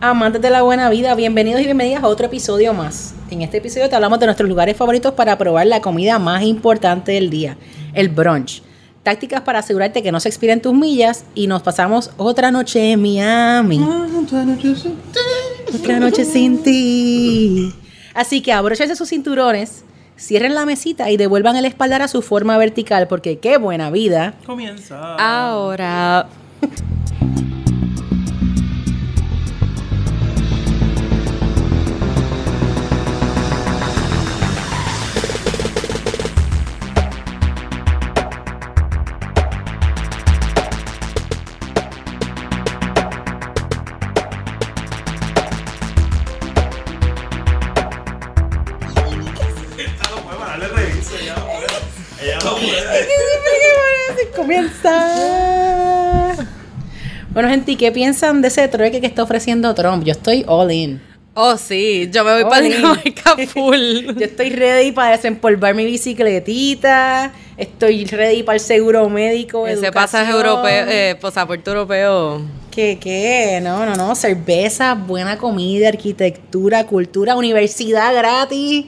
Amantes de la buena vida, bienvenidos y bienvenidas a otro episodio más. En este episodio te hablamos de nuestros lugares favoritos para probar la comida más importante del día, el brunch. Tácticas para asegurarte que no se expiren tus millas y nos pasamos otra noche en Miami. Otra noche sin ti. Así que abróchense sus cinturones, cierren la mesita y devuelvan el espaldar a su forma vertical porque qué buena vida. Comienza. Ahora. ¿Y qué piensan de ese trueque que está ofreciendo Trump? Yo estoy all in. Oh, sí, yo me voy Oh, para. Dinamarca full. Yo estoy ready para desempolvar mi bicicletita. Estoy ready para el seguro médico. Ese educación. pasaje europeo, eh, pasaporte europeo. ¿Qué, qué? No, no, no. Cerveza, buena comida, arquitectura, cultura, universidad gratis.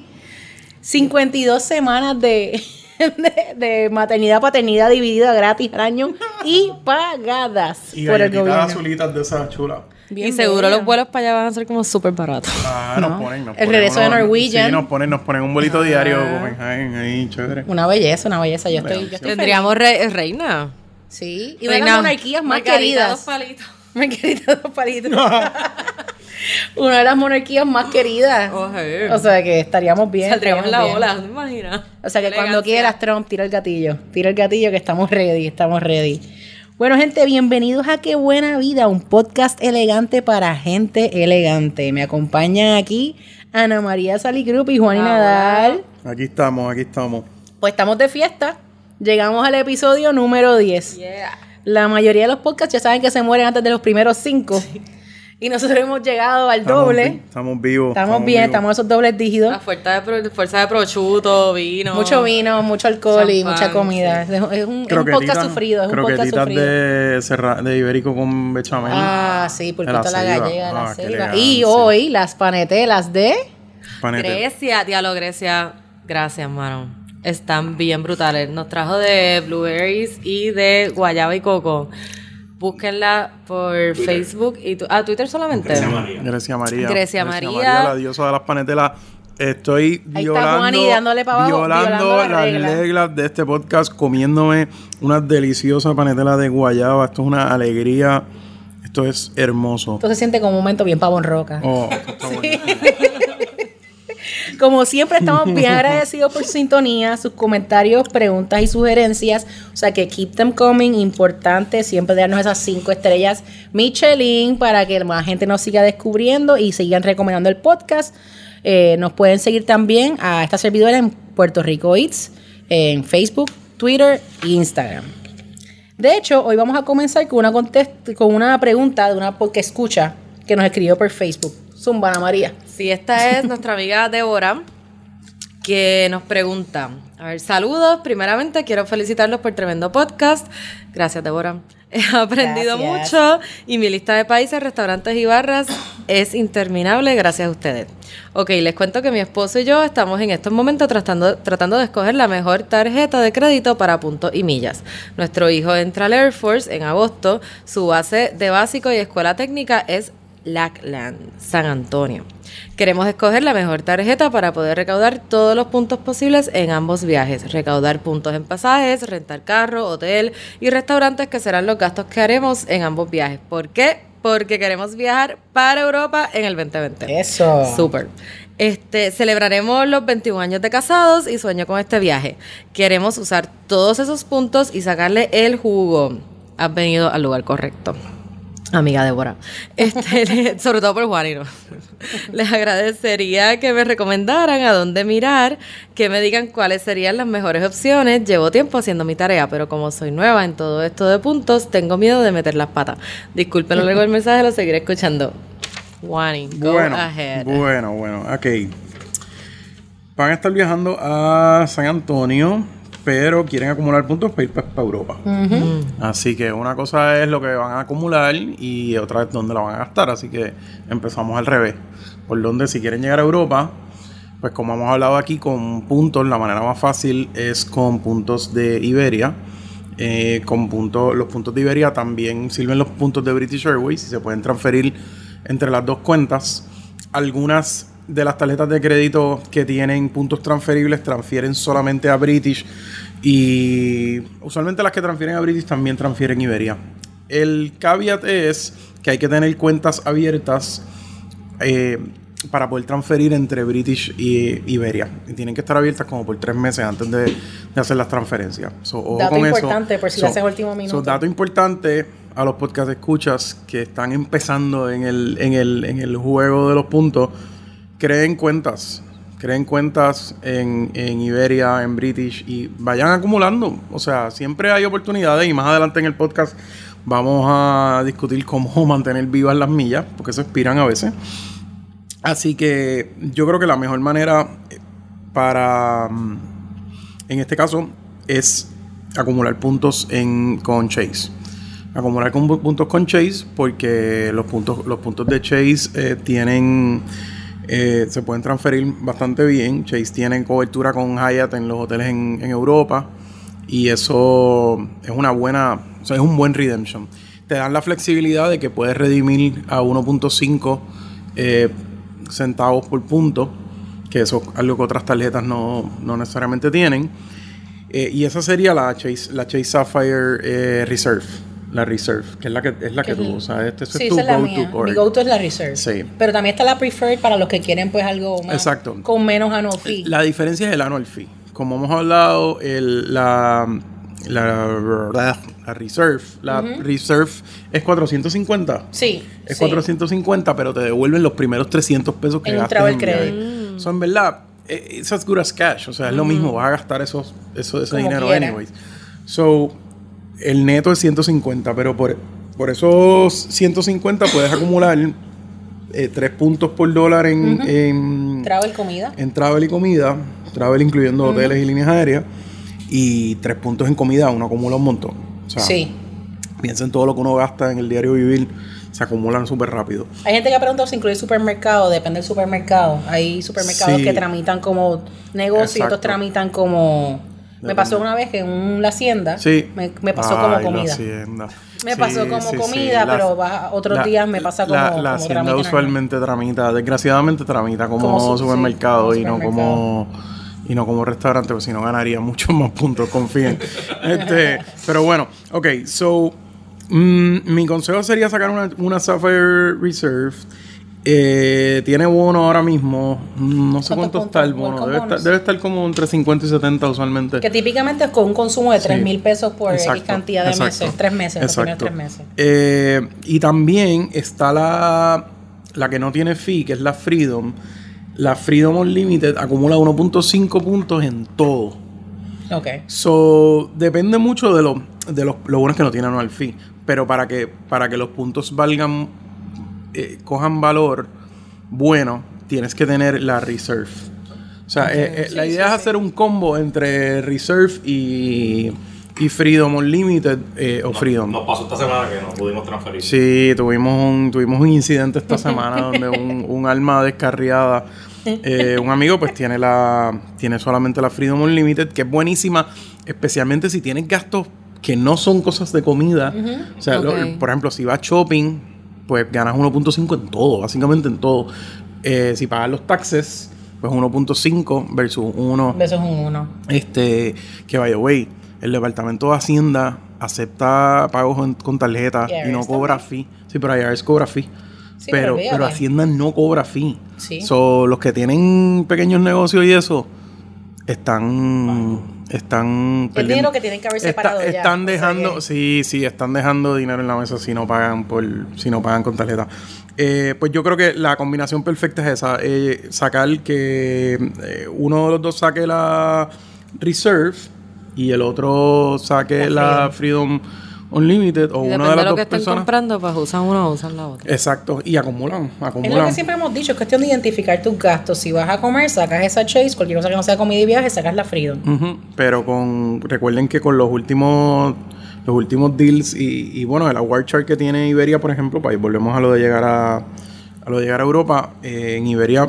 52 semanas de, de, de maternidad, paternidad dividida gratis al año y pagadas Y por el gobierno. azulitas de esas chulas. Bien y seguro los vuelos para allá van a ser como súper baratos. Ah, No. nos ponen, nos El ponen regreso de Norwegian. Sí, nos ponen, nos ponen un bolito Ah. diario Copenhagen ahí, chévere. Una belleza, una belleza. Yo estoy, yo estoy Tendríamos re- reina. Sí, y una de las monarquías más Margarita, dos queridas. palitos. Margarita dos palitos. una de las monarquías más queridas. Oje. O sea que estaríamos bien. Saldríamos en la bien. ola, ¿te imaginas? O sea que cuando quieras, Trump, tira el gatillo. Tira el gatillo que estamos ready, estamos ready. Bueno, gente, bienvenidos a Qué Buena Vida, un podcast elegante para gente elegante. Me acompañan aquí Ana María Saligrup y Juan y Hola. Nadal. Aquí estamos, aquí estamos. Pues estamos de fiesta. Llegamos al episodio número 10. Yeah. La mayoría de los podcasts ya saben que se mueren antes de los primeros cinco. Y nosotros hemos llegado al Estamos doble. vi- Estamos vivos. Estamos bien, vivos. estamos en esos dobles dígitos. La fuerza de, pro- fuerza de prosciutto, vino. Mucho vino, mucho alcohol y mucha comida. Es un, es un- es un podcast sufrido, es un podcast sufrido. de, serra- de ibérico con bechamel. Ah, sí, a la ceiba. gallega, la Ah, ceiba. elegancia. Y hoy las panetelas de... Panete. Grecia, diablo Grecia. Gracias, mano. Están bien brutales. Nos trajo de blueberries y de guayaba y coco. Búsquenla por Facebook y tu, ah, Twitter solamente. Grecia María. Grecia María. la diosa de las panetelas. Estoy Ahí está violando, Juani dándole pa' abajo, violando, violando las las reglas. reglas. de este podcast, comiéndome unas deliciosas panetelas de guayaba. Esto es una alegría. Esto es hermoso. Esto se siente como un momento bien pavón roca. Oh, esto está bueno. Como siempre, estamos bien agradecidos por su sintonía, sus comentarios, preguntas y sugerencias. O sea que keep them coming. Importante siempre darnos esas cinco estrellas Michelin para que más gente nos siga descubriendo y sigan recomendando el podcast. Eh, nos pueden seguir también a esta servidora en Puerto Rico Eats, en Facebook, Twitter e Instagram. De hecho, hoy vamos a comenzar con una, con una pregunta de una porque escucha que nos escribió por Facebook. Zumba, Ana María. Sí, esta es nuestra amiga Débora que nos pregunta. A ver, saludos. Primeramente quiero felicitarlos por tremendo podcast. Gracias, Débora. He aprendido Gracias. mucho y mi lista de países, restaurantes y barras es interminable gracias a ustedes. Ok, les cuento que mi esposo y yo estamos en estos momentos tratando, tratando de escoger la mejor tarjeta de crédito para puntos y millas. Nuestro hijo entra al Air Force en agosto. Su base de básico y escuela técnica es Lackland, San Antonio. Queremos escoger la mejor tarjeta para poder recaudar todos los puntos posibles en ambos viajes. Recaudar puntos en pasajes, rentar carro, hotel y restaurantes que serán los gastos que haremos en ambos viajes. ¿Por qué? Porque queremos viajar para Europa en el 2020. Eso. Súper. Este, celebraremos los 21 años de casados y sueño con este viaje. Queremos usar todos esos puntos y sacarle el jugo. Has venido al lugar correcto. Amiga Débora. Este, sobre todo por Juanino. Les agradecería que me recomendaran a dónde mirar, que me digan cuáles serían las mejores opciones. Llevo tiempo haciendo mi tarea, pero como soy nueva en todo esto de puntos, tengo miedo de meter las patas. Disculpen lo largo del mensaje, lo seguiré escuchando. Juani, go Bueno, ahead. bueno, bueno, ok. Van a estar viajando a San Antonio pero quieren acumular puntos para ir para, para Europa. Así que una cosa es lo que van a acumular y otra es dónde la van a gastar. Así que empezamos al revés. Por donde si quieren llegar a Europa, pues como hemos hablado aquí con puntos, la manera más fácil es con puntos de Iberia. Eh, con puntos, los puntos de Iberia también sirven los puntos de British Airways y se pueden transferir entre las dos cuentas. Algunas de las tarjetas de crédito que tienen puntos transferibles transfieren solamente a British y usualmente las que transfieren a British también transfieren Iberia. El caveat es que hay que tener cuentas abiertas eh, para poder transferir entre British y Iberia. Y tienen que estar abiertas como por tres meses antes de, de hacer las transferencias. So, ojo Dato con eso. importante, por si lo haces último minuto. so, dato importante a los podcast escuchas que están empezando en el, en el, en el juego de los puntos. Creen cuentas. Creen cuentas en, en Iberia, en British y vayan acumulando. O sea, siempre hay oportunidades y más adelante en el podcast vamos a discutir cómo mantener vivas las millas, porque eso expiran a veces. Así que yo creo que la mejor manera eh, para, mm, en este caso, es acumular puntos en, con Chase. Acumular con, puntos con Chase porque los puntos, los puntos de Chase eh, tienen, eh, se pueden transferir bastante bien. Chase tiene cobertura con Hyatt en los hoteles en, Europa y eso es una buena, es un buen redemption. Te dan la flexibilidad de que puedes redimir a 1.5 eh, centavos por punto, que eso es algo que otras tarjetas no, no necesariamente tienen. Eh, y esa sería la Chase, la Chase Sapphire Reserve. La Reserve, que es la que, es la que tú el- usas. Este, Sí, es tu esa es la go-to mía. card. Mi go-to es la Reserve. Sí. Pero también está la Preferred para los que quieren pues algo más. Exacto. Con menos annual fee. La diferencia es el annual fee. Como hemos hablado, el, la, la, la Reserve, la Reserve es 450. sí. Es sí. 450, pero te devuelven los primeros 300 pesos que En en viaje. credit. So, en verdad, eh, it's as good as cash. O sea, es lo mismo. Vas a gastar esos, eso, ese Como dinero quiera. anyways. So, el neto es 150, pero por, por esos 150 puedes acumular 3 puntos por dólar en, en, Travel comida. en travel y comida. Travel incluyendo hoteles y líneas aéreas. Y 3 puntos en comida. Uno acumula un montón. O sea, Sí. piensa en todo lo que uno gasta en el diario vivir. Se acumulan súper rápido. Hay gente que ha preguntado si incluye supermercado, depende del supermercado. Hay supermercados Sí. que tramitan como negocio y otros tramitan como... Me pasó una vez que en un- la hacienda Sí. me, me pasó Ay, como comida. Me pasó como comida, pero va- otros días me pasa como- La, como la hacienda tramita usualmente tramita, desgraciadamente tramita como, supermercado como y no como y no como restaurante, pues si no ganaría muchos más puntos, confíen. este, pero bueno, ok, so mm, mi consejo sería sacar una, una Sapphire Reserve. Eh, tiene bono ahora mismo, no sé ¿Cuántos cuánto está el bono, debe estar, bonus. debe estar como entre 50 y 70 usualmente. Que típicamente es con un consumo de 3 Sí. mil pesos por X cantidad de exacto, meses. Tres meses, los primeros exacto. tres meses. Eh, y también está la, la que no tiene fee, que es la Freedom. La Freedom Unlimited acumula 1.5 puntos en todo. Ok. So, depende mucho de lo, de los, lo bueno es que no tiene anual fee. Pero para que, para que los puntos valgan, eh, cojan valor bueno, tienes que tener la Reserve. O sea, eh, eh, la idea sí, es hacer un combo entre Reserve y, y Freedom Unlimited eh, o Freedom. Nos pasó esta semana que no pudimos transferir. Sí, tuvimos un, tuvimos un incidente esta semana donde un, un alma descarriada, eh, un amigo pues tiene la tiene solamente la Freedom Unlimited, que es buenísima, especialmente si tienes gastos que no son cosas de comida. O sea, lo- por ejemplo, si vas shopping, pues ganas 1.5 en todo, básicamente en todo. Eh, si pagas los taxes, pues 1.5 versus 1 Eso es un uno. este, que vaya, güey, el departamento de Hacienda acepta pagos en- con tarjeta y no IRS cobra fee. Sí, pero IRS cobra fee. Sí, pero pero Hacienda no cobra fee. Sí. So, los que tienen pequeños negocios y eso están están El dinero que tienen que haber Está- separado ya. están O sea dejando que- sí sí están dejando dinero en la mesa si no pagan por si no pagan con tarjeta Eh, pues yo creo que la combinación perfecta es esa eh, sacar que eh, uno de los dos saque la reserve y el otro saque La la freedom Unlimited o Y una depende de de las lo dos que estén personas. comprando, pues usan uno o usan la otra. Exacto, y acumulan, Es lo acumulan. que siempre hemos dicho, es cuestión de identificar tus gastos. Si vas a comer, sacas esa Chase, cualquier cosa que no sea comida y viaje, sacas la Freedom. Ujú, Pero con recuerden que con los últimos los últimos deals y, y bueno, el award chart que tiene Iberia, por ejemplo, para ahí volvemos a lo de llegar a, a lo de llegar a Europa, eh, en Iberia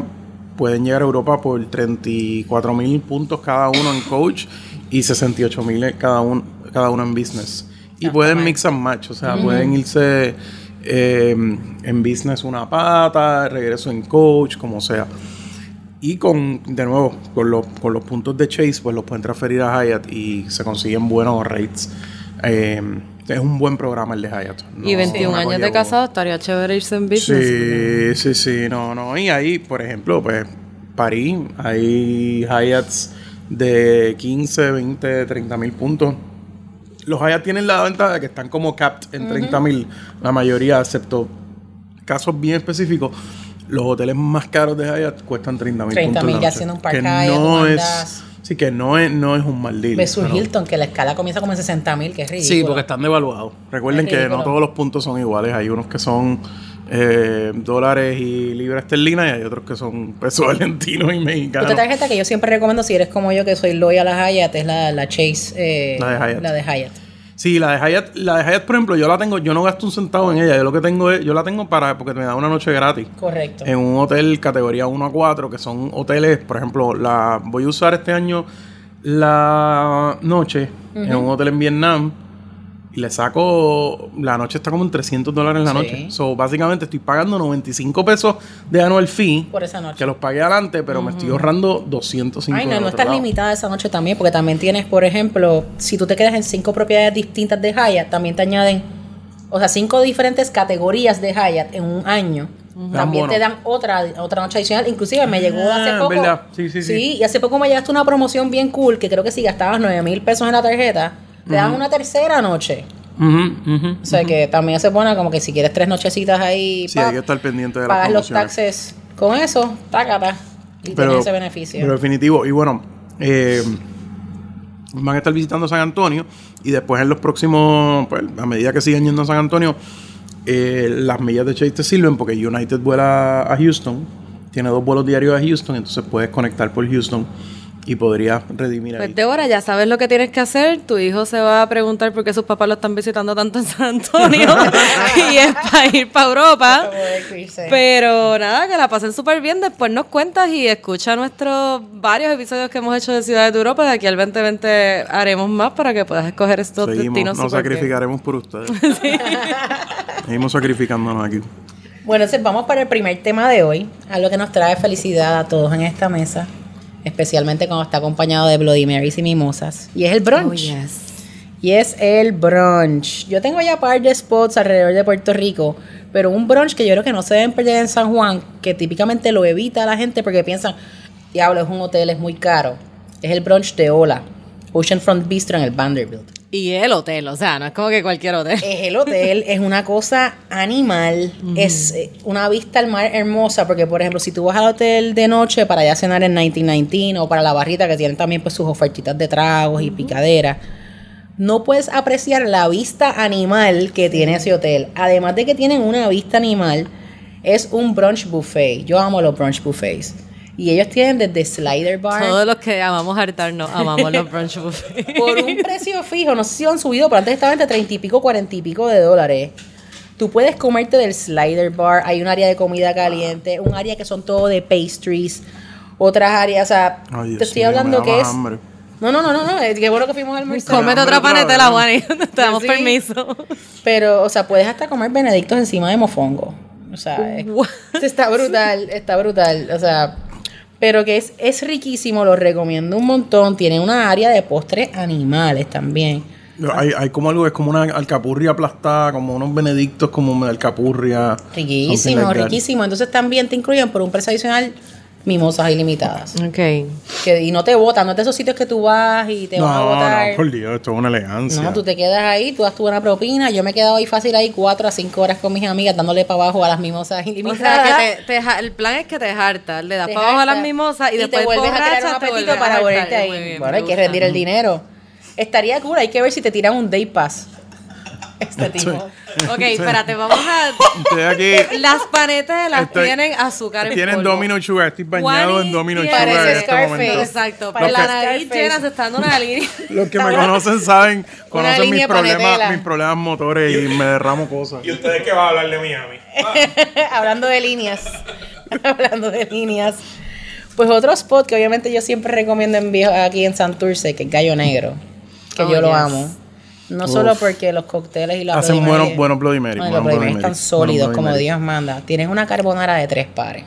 pueden llegar a Europa por 34 mil puntos cada uno en coach y 68 mil cada uno cada uno en business. Y pueden mix and match, o sea, pueden irse eh, en business una pata, regreso en coach, como sea. Y con, de nuevo, con los, con los puntos de Chase, pues los pueden transferir a Hyatt y se consiguen buenos rates. Eh, es un buen programa el de Hyatt. no- y 21 no me años de casado, estaría chévere irse en business. Sí, sí, sí, no, no. Y ahí, por ejemplo, pues París, hay Hyatts de 15, 20, 30 mil puntos. Los Hyatt tienen la ventaja de que están como capped en 30 mil, la mayoría, excepto casos bien específicos. Los hoteles más caros de Hyatt cuestan 30 mil 30.000 puntos. la ya noche. siendo un Park Que Hyatt, no un es, Andaz. sí, que no es, no es un mal deal. Versus Hilton, que la escala comienza como en 60 mil, que es ridículo. Sí, porque están devaluados. Recuerden Es que no todos los puntos son iguales. Hay unos que son eh, dólares y libras esterlinas y hay otros que son pesos argentinos y mexicanos. Otra tarjeta que yo siempre recomiendo si eres como yo, que soy loyal a Hyatt, es la, la Chase. eh, La de Hyatt. La de Hyatt. Sí, la de Hyatt, la de Hyatt, por ejemplo, yo la tengo, yo no gasto un centavo en ella. Yo lo que tengo es, yo la tengo para, porque me da una noche gratis. Correcto. En un hotel categoría 1 a 4, que son hoteles, por ejemplo, la voy a usar este año la noche en un hotel en Vietnam y le saco, la noche está como en 300 dólares la Sí. noche. So, básicamente estoy pagando 95 pesos de annual fee, Por esa noche. que los pagué adelante, pero me estoy ahorrando 205 Ay, no, no estás lado. limitada esa noche también, porque también tienes, por ejemplo, si tú te quedas en cinco propiedades distintas de Hyatt, también te añaden, o sea, cinco diferentes categorías de Hyatt en un año. También te dan otra, otra noche adicional. Inclusive me llegó Ah, hace poco. verdad. Sí, sí, sí. y hace poco me llegaste una promoción bien cool, que creo que si gastabas 9 mil pesos en la tarjeta, te dan una tercera noche. O sea que también se pone como que si quieres tres nochecitas ahí, Sí, pa, hay que estar pendiente de las pagas los taxes con eso, tácata, y tienes ese beneficio. Pero definitivo. Y bueno, eh, van a estar visitando San Antonio y después en los próximos, pues a medida que sigan yendo a San Antonio, eh, las millas de Chase te sirven porque United vuela a Houston, tiene dos vuelos diarios a Houston, entonces puedes conectar por Houston y podrías redimir ahí. Pues Débora, ya sabes lo que tienes que hacer. Tu hijo se va a preguntar por qué sus papás lo están visitando tanto en San Antonio. y es para ir para Europa. Pero nada, que la pasen súper bien. Después nos cuentas y escucha nuestros varios episodios que hemos hecho de Ciudades de Europa. De aquí al 2020 haremos más para que puedas escoger estos Seguimos, destinos nos bien. sacrificaremos por ustedes. Seguimos sacrificándonos aquí. Bueno, entonces vamos para el primer tema de hoy, algo que nos trae felicidad a todos en esta mesa, especialmente cuando está acompañado de Bloody Marys y mimosas, y es el brunch. Oh, yes. Y es el brunch. Yo tengo ya par de spots alrededor de Puerto Rico, pero un brunch que yo creo que no se deben perder en San Juan, que típicamente lo evita la gente porque piensan, diablo, es un hotel, es muy caro. Es el brunch de Ola, Oceanfront Bistro en el Vanderbilt. Y el hotel, o sea, no es como que cualquier hotel. Es el hotel, es una cosa animal, es eh, una vista al mar hermosa, porque por ejemplo, si tú vas al hotel de noche para ya cenar en 1919 o para la barrita que tienen también pues sus ofertitas de tragos y picaderas, no puedes apreciar la vista animal que tiene ese hotel. Además de que tienen una vista animal, es un brunch buffet. Yo amo los brunch buffets. Y ellos tienen desde Slider Bar. Todos los que amamos hartarnos, amamos los brunch buffets. por un precio fijo, no sé si han subido, pero antes estaba entre 30 y pico, 40 y pico de dólares. Tú puedes comerte del slider bar, hay un área de comida caliente, un área que son todo de pastries, otras áreas, o sea, Ay, Dios te estoy mío, hablando que es... hambre. No, no, no, no, no, es que bueno que fuimos al almorzar. Cómete otra panetela, vez. Juan, y te damos Sí. permiso. Pero, o sea, puedes hasta comer benedictos encima de mofongo. O sea, es- está brutal, está brutal. O sea, pero que es, es riquísimo, lo recomiendo un montón. Tiene una área de postres animales también. Hay, hay como algo, es como una alcapurria aplastada, como unos benedictos como una alcapurria. Riquísimo, riquísimo. Entonces también te incluyen por un precio adicional mimosas ilimitadas. Ok. Que, y no te botan, no es de esos sitios que tú vas y te van a No, botar. no, por Dios, esto es una elegancia. No, tú te quedas ahí, tú das tu buena propina. Yo me he quedado ahí fácil ahí cuatro a cinco horas con mis amigas dándole para abajo a las mimosas O ilimitadas. sea, que te, te ja- el plan es que te hartas, le das Te para abajo a las mimosas y, te después vuelves a crear un te apetito para volverte ahí. Bien, bueno, hay que rendir el dinero. Estaría cool, hay que ver si te tiran un day pass. Este tipo. Ok, espérate, vamos a. Estoy aquí. Las panetelas Estoy- tienen azúcar en Tienen polvo. Domino Sugar. Estoy bañado Juani en Domino tiene- Sugar en Parece este Scarface. momento. Exacto, pero la nariz llena se está dando una línea. Los que me conocen saben, conocen mis línea problemas, panetela. mis problemas motores y me derramo cosas. ¿Y ustedes qué van a hablar de Miami? Hablando de líneas. Hablando de líneas. Pues otro spot que obviamente yo siempre recomiendo en viejo aquí en Santurce, que es Gallo Negro. Que Oh, yo lo yes. amo. No solo porque los cócteles y la Hacen buenos, buenos Bloody Mary. Ay, buenos los Bloody Bloody Mary están sólidos como Mary. Dios manda. Tienes una carbonara de tres pares.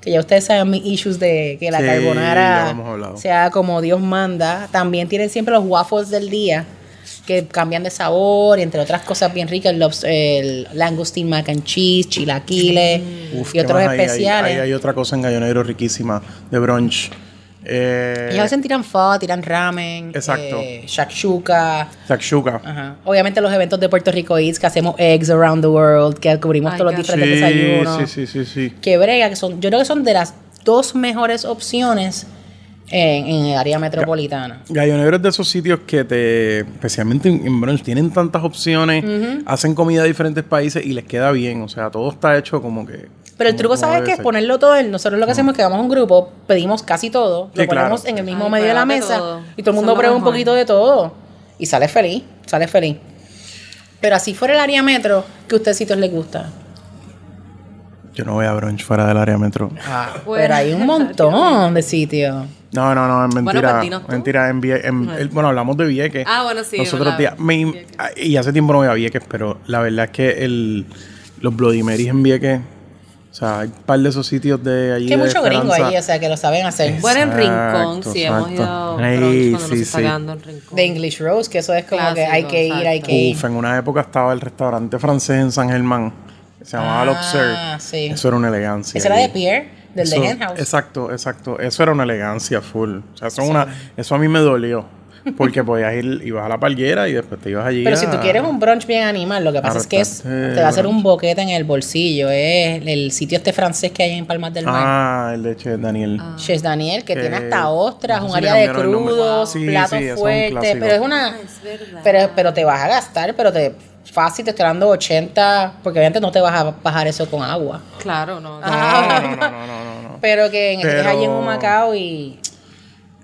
Que ya ustedes saben mis issues de que la Sí, carbonara sea como Dios manda. También tienen siempre los waffles del día que cambian de sabor y entre otras cosas bien ricas, el, lobs- el langosteen mac and cheese, chilaquiles Uf, y ¿qué otros más hay? Hay- especiales. Hay, hay otra cosa en Gallo Negro riquísima de brunch. Eh, Ellos a veces tiran pho, tiran ramen, Exacto. eh, shakshuka. shakshuka. Ajá. Obviamente los eventos de Puerto Rico Eats que hacemos eggs around the world, que cubrimos Ay, todos los diferentes Sí, desayunos. sí, sí, sí, sí. Que brega, que son, yo creo que son de las dos mejores opciones en, en el área metropolitana. Gallo Negro es de esos sitios que te, especialmente en, en brunch, tienen tantas opciones, hacen comida de diferentes países y les queda bien. O sea, todo está hecho como que. Pero el truco, ¿sabes qué? Es ponerlo todo en. Nosotros lo que hacemos es que vamos a un grupo, pedimos casi todo, Sí, lo ponemos claro. en el mismo Ay, medio de la mesa todo. y todo el mundo prueba un poquito de todo. Y sale feliz, sale feliz. Pero así fuera el área metro, ¿qué a ustedes sitios les gusta? Yo no voy a brunch fuera del área metro. Ah, pero hay un montón de sitios. No, no, no, es mentira. pues, dinos tú. mentira, en, Vie- en- el- bueno, hablamos de Vieques. Ah, bueno, sí, Los otros ¿verdad? días. Me- y hace tiempo no voy a Vieques, pero la verdad es que el, los Bloody Marys en Vieques, o sea, hay un par de esos sitios de allí. Que hay de mucho gringo Esperanza. ahí, o sea, que lo saben hacer. Bueno, en Exacto, Rincón, sí, hemos ido exacto. a Ey, brunch cuando sí, nos está sí. en Rincón. De English Rose, que eso es como que hay que ir, hay exacto. que ir. Uf, en una época estaba el restaurante francés en San Germán. que Se llamaba Ah, L'Observe. sí. Eso era una elegancia. Ese era de Pierre, del Eso- de Hen House. Exacto, exacto. Eso era una elegancia full. O sea, eso, es una, eso a mí me dolió. Porque podías ir, ibas a la palguera y después te ibas allí. Pero a- si tú quieres un brunch bien animal, lo que pasa es que es- te va a hacer un boquete en el bolsillo. Es el sitio este francés que hay en Palmas del Mar. Ah, el de Chef Daniel. Chef Daniel, que Que- tiene hasta ostras, no un área de crudos, Sí, platos sí, fuertes, pero es una... Ah, es verdad. Pero, pero te vas a gastar, pero te fácil te estoy dando 80, porque obviamente no te vas a bajar eso con agua. Claro, no. Ah. No, no, no, no, no, no, no. Pero que en, Pero- es allí en Humacao y...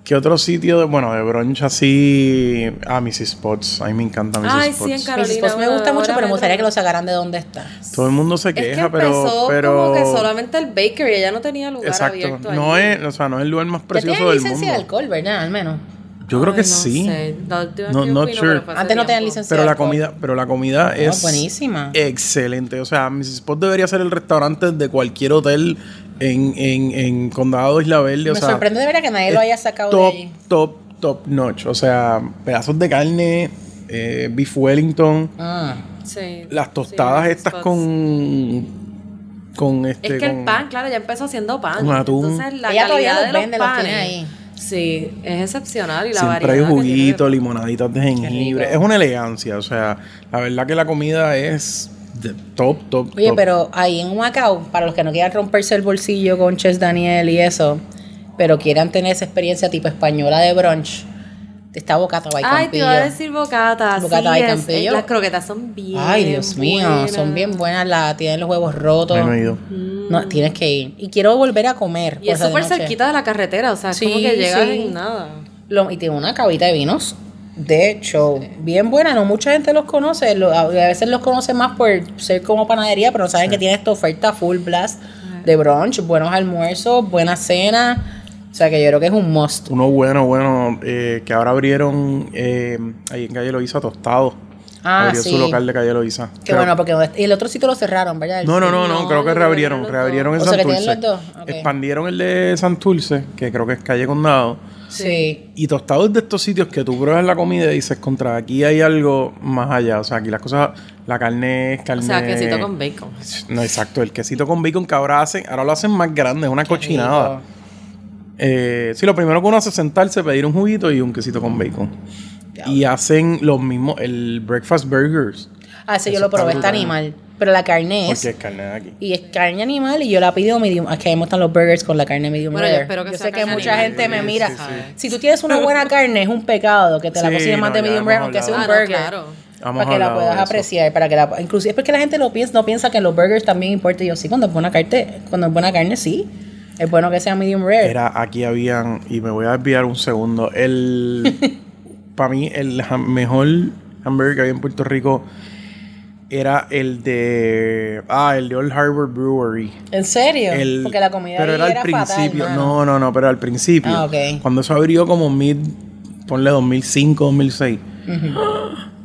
¿Qué otro sitio, de, bueno, de brunch así? Ah, Mrs. Spots. A mí me encanta Mrs. Ay, Spots. sí, en Carolina. Pues, me gusta mucho, pero me gustaría que lo sacaran de donde está. Todo el mundo se Es que queja, pero, pero... como que solamente el bakery, ella no tenía lugar Exacto. abierto No allí. es, o sea, no es el lugar más Ya precioso del licencia mundo. de alcohol, ¿verdad? Al menos. Yo creo Ay, que no sí. sé. No- not fui, sure. Antes no tenían licencia Pero de la alcohol. comida, pero la comida es buenísima. excelente. O sea, Mrs. Spot debería ser el restaurante de cualquier hotel en, en, en Condado Isla Verde. O Me sea, sorprende de verdad que nadie lo haya sacado de top, allí. top, top notch. O sea, pedazos de carne, eh, beef Wellington, Ah. Sí. las tostadas Sí, estas spots. con con este Es que con- el pan, claro, ya empezó haciendo pan. con atún. Entonces la Ella todavía calidad los de los vende, panes. ahí. Sí, es excepcional y la Siempre hay variedad que juguito, tiene. limonaditas de jengibre. Es una elegancia. O sea, la verdad que la comida es de top, top, Oye, top. pero ahí en Humacao, para los que no quieran romperse el bolsillo con Chef Daniel y eso, pero quieran tener esa experiencia tipo española de brunch, está Bocata by Ay, te iba a decir bocata. Bocata sí, by es- Campillo. eh, las croquetas son bien Ay, Dios mío, buenas. son bien buenas, la, tienen los huevos rotos. No he ido. No, tienes que ir. Y quiero volver a comer. Y es súper cerquita de la carretera, o sea, es Sí, como que llegas sí. en nada. Lo- y tiene una cabita de vinos. De hecho, bien buena, no mucha gente los conoce, lo- a veces los conoce más por ser como panadería, pero no saben que tiene esta oferta full blast de brunch, buenos almuerzos, buena cena, o sea que yo creo que es un must. Uno bueno, bueno, eh, que ahora abrieron eh, ahí en Calle Loíza Tostado. Ah, Abrió sí. su local de Calle Loíza. Qué Creo- bueno, porque y el otro sitio lo cerraron, ¿verdad? El No, no, no, no, No, creo que reabrieron. Reabrieron en O sea, que Santurce. tienen los dos. Expandieron el de Santurce, que creo que es Calle Condado. Sí. Y Tostado es de estos sitios que tú pruebas la comida y dices, contra, aquí hay algo más allá. O sea, aquí las cosas, la carne es O carne... sea, quesito con bacon. No, exacto, el quesito con bacon que ahora hacen, ahora lo hacen más grande, es una cochinada. Eh, sí, lo primero que uno hace es sentarse, pedir un juguito y un quesito con bacon. Y hacen los mismos, el breakfast burgers. Ah, ese yo lo probé, está brutal. Pero la carne es... Porque es carne de aquí. Y es carne animal y yo la pido medium. Es que a mí me gustan los burgers con la carne medium Bueno, yo espero que sea sé que mucha animal. gente me mira. sí, sí. Si tú tienes una buena carne, es un pecado que te la Sí, cocines más no, de medium rare, aunque sea un hablado. Ah, no, burger. claro. Hemos para que la puedas apreciar, para que la inclusive es porque la gente lo piensa, no piensa que los burgers también importa. Y yo sí, cuando es buena carne, cuando es buena carne, sí. Es bueno que sea medium rare. Era, aquí habían, y me voy a desviar un segundo, el, para mí, el mejor hamburger que había en Puerto Rico era el de, ah, el de Old Harbor Brewery. ¿En serio? El- porque la comida pero ahí era al fatal, principio, no, no, no, pero al principio. Ah, ok. Cuando eso abrió como mid, ponle 2005, 2006.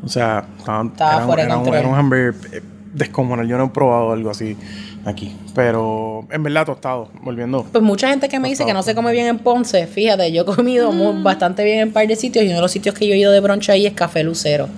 O sea, estaban- Estaba era, un- fuera de era un, hamburger eh, descomunal. Yo no he probado algo así aquí. Pero en verdad tostado, volviendo. Pues mucha gente que me dice que no se come bien en Ponce, fíjate, yo he comido Mm. muy- bastante bien en un par de sitios y uno de los sitios que yo he ido de brunch ahí es Café Lucero.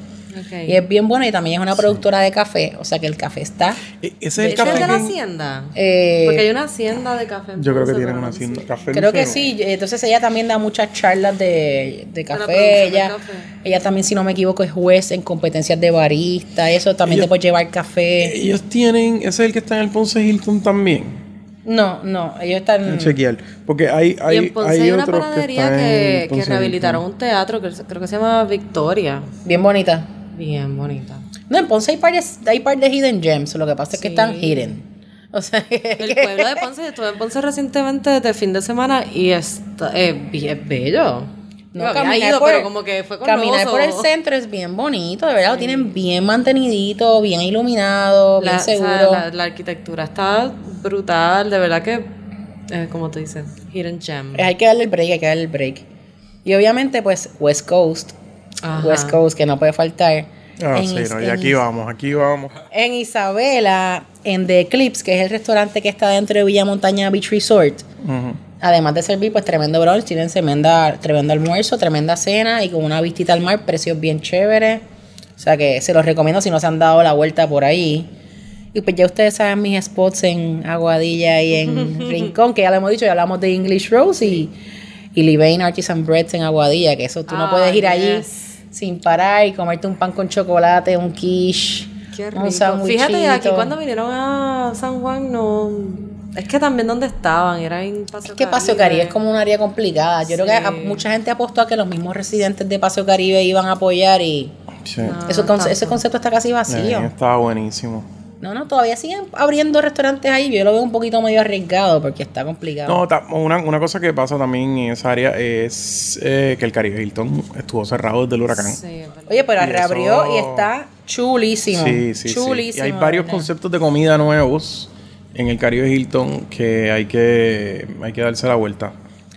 Y es bien bueno y también es una productora de café, o sea que el café está... E- Ese es el ¿Ese café es de la que- hacienda? eh, Porque hay una hacienda de café. en Yo creo que tienen una hacienda si- café. Creo que sí, entonces ella también da muchas charlas de, de café. de Ella, café. ella también, si no me equivoco, es juez en competencias de barista. Eso también Ellos- te puede llevar café. Ellos tienen, ese es el que está en el Ponce Hilton también. No, no, ellos están. Chequear. Porque hay, hay, y en Ponce hay hay, una otros panadería en que, que Ponce rehabilitaron un teatro que creo que se llama Victoria. Bien bonitas. Bien bonita. No, en Ponce hay par de, hay par de hidden gems. Lo que pasa es que Sí. están hidden. O sea, El pueblo de Ponce, estuve en Ponce recientemente de fin de semana y está, eh, es bello. No, había caminar ido, por- pero como que fue con Caminar por el centro es bien bonito, de verdad. Lo tienen bien mantenidito, bien iluminado, bien La, o sea, seguro. la, la arquitectura está brutal, de verdad que, eh, como te dicen, hidden gem. Hay que darle el break, hay que darle el break. Y obviamente, pues, West Coast. Ajá. West Coast, que no puede faltar. Ah, En sí, Is- no, y aquí vamos, aquí vamos. En Isabela, en The Eclipse, que es el restaurante que está dentro de Villa Montaña Beach Resort. Además de servir, pues tremendo brunch, tienen tremenda, tremendo almuerzo, tremenda cena y con una vistita al mar, precios bien chéveres. O sea que se los recomiendo si no se han dado la vuelta por ahí. Y pues ya ustedes saben mis spots en Aguadilla y en Rincón, que ya lo hemos dicho, ya hablamos de English Rose y, y Livain Artisan Breads en Aguadilla, que eso tú no Ah, puedes ir allí sin parar y comerte un pan con chocolate, un quiche, Qué un rico. sandwichito. Fíjate, aquí cuando vinieron a San Juan, no. Es que también donde estaban, era en Paseo Es que Paseo Caribe es como un área complicada. Yo creo que Sí. a- mucha gente apostó a que los mismos residentes de Paseo Caribe iban a apoyar y Sí. eso con- ese concepto está casi vacío. estaba buenísimo. No, no, todavía siguen abriendo restaurantes ahí. Yo lo veo un poquito medio arriesgado porque está complicado. No, una, una cosa que pasa también en esa área es eh, que el Caribe Hilton estuvo cerrado desde el huracán. Sí. Oye, pero y reabrió eso- y está chulísimo. Sí, sí, sí. chulísimo. Y hay varios ¿verdad? conceptos de comida nuevos en el Caribe Hilton que hay que, hay que darse la vuelta.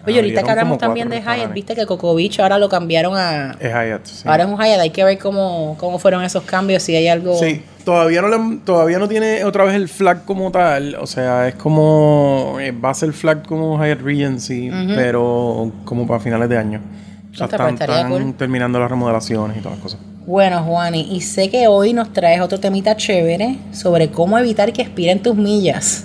Oye, ahorita que hablamos también de Hyatt, viste que Coco Beach ahora lo cambiaron a... Es Hyatt, sí. Ahora es un Hyatt, hay que ver cómo, cómo fueron esos cambios, si hay algo... Sí, todavía no, le todavía no tiene otra vez el flag como tal. O sea, es como. eh, va a ser flag como Hyatt Regency, pero como para finales de año. O sea, están, estaría están cool. terminando las remodelaciones y todas las cosas. Bueno, Juani, y sé que hoy nos traes otro temita chévere sobre cómo evitar que expiren tus millas.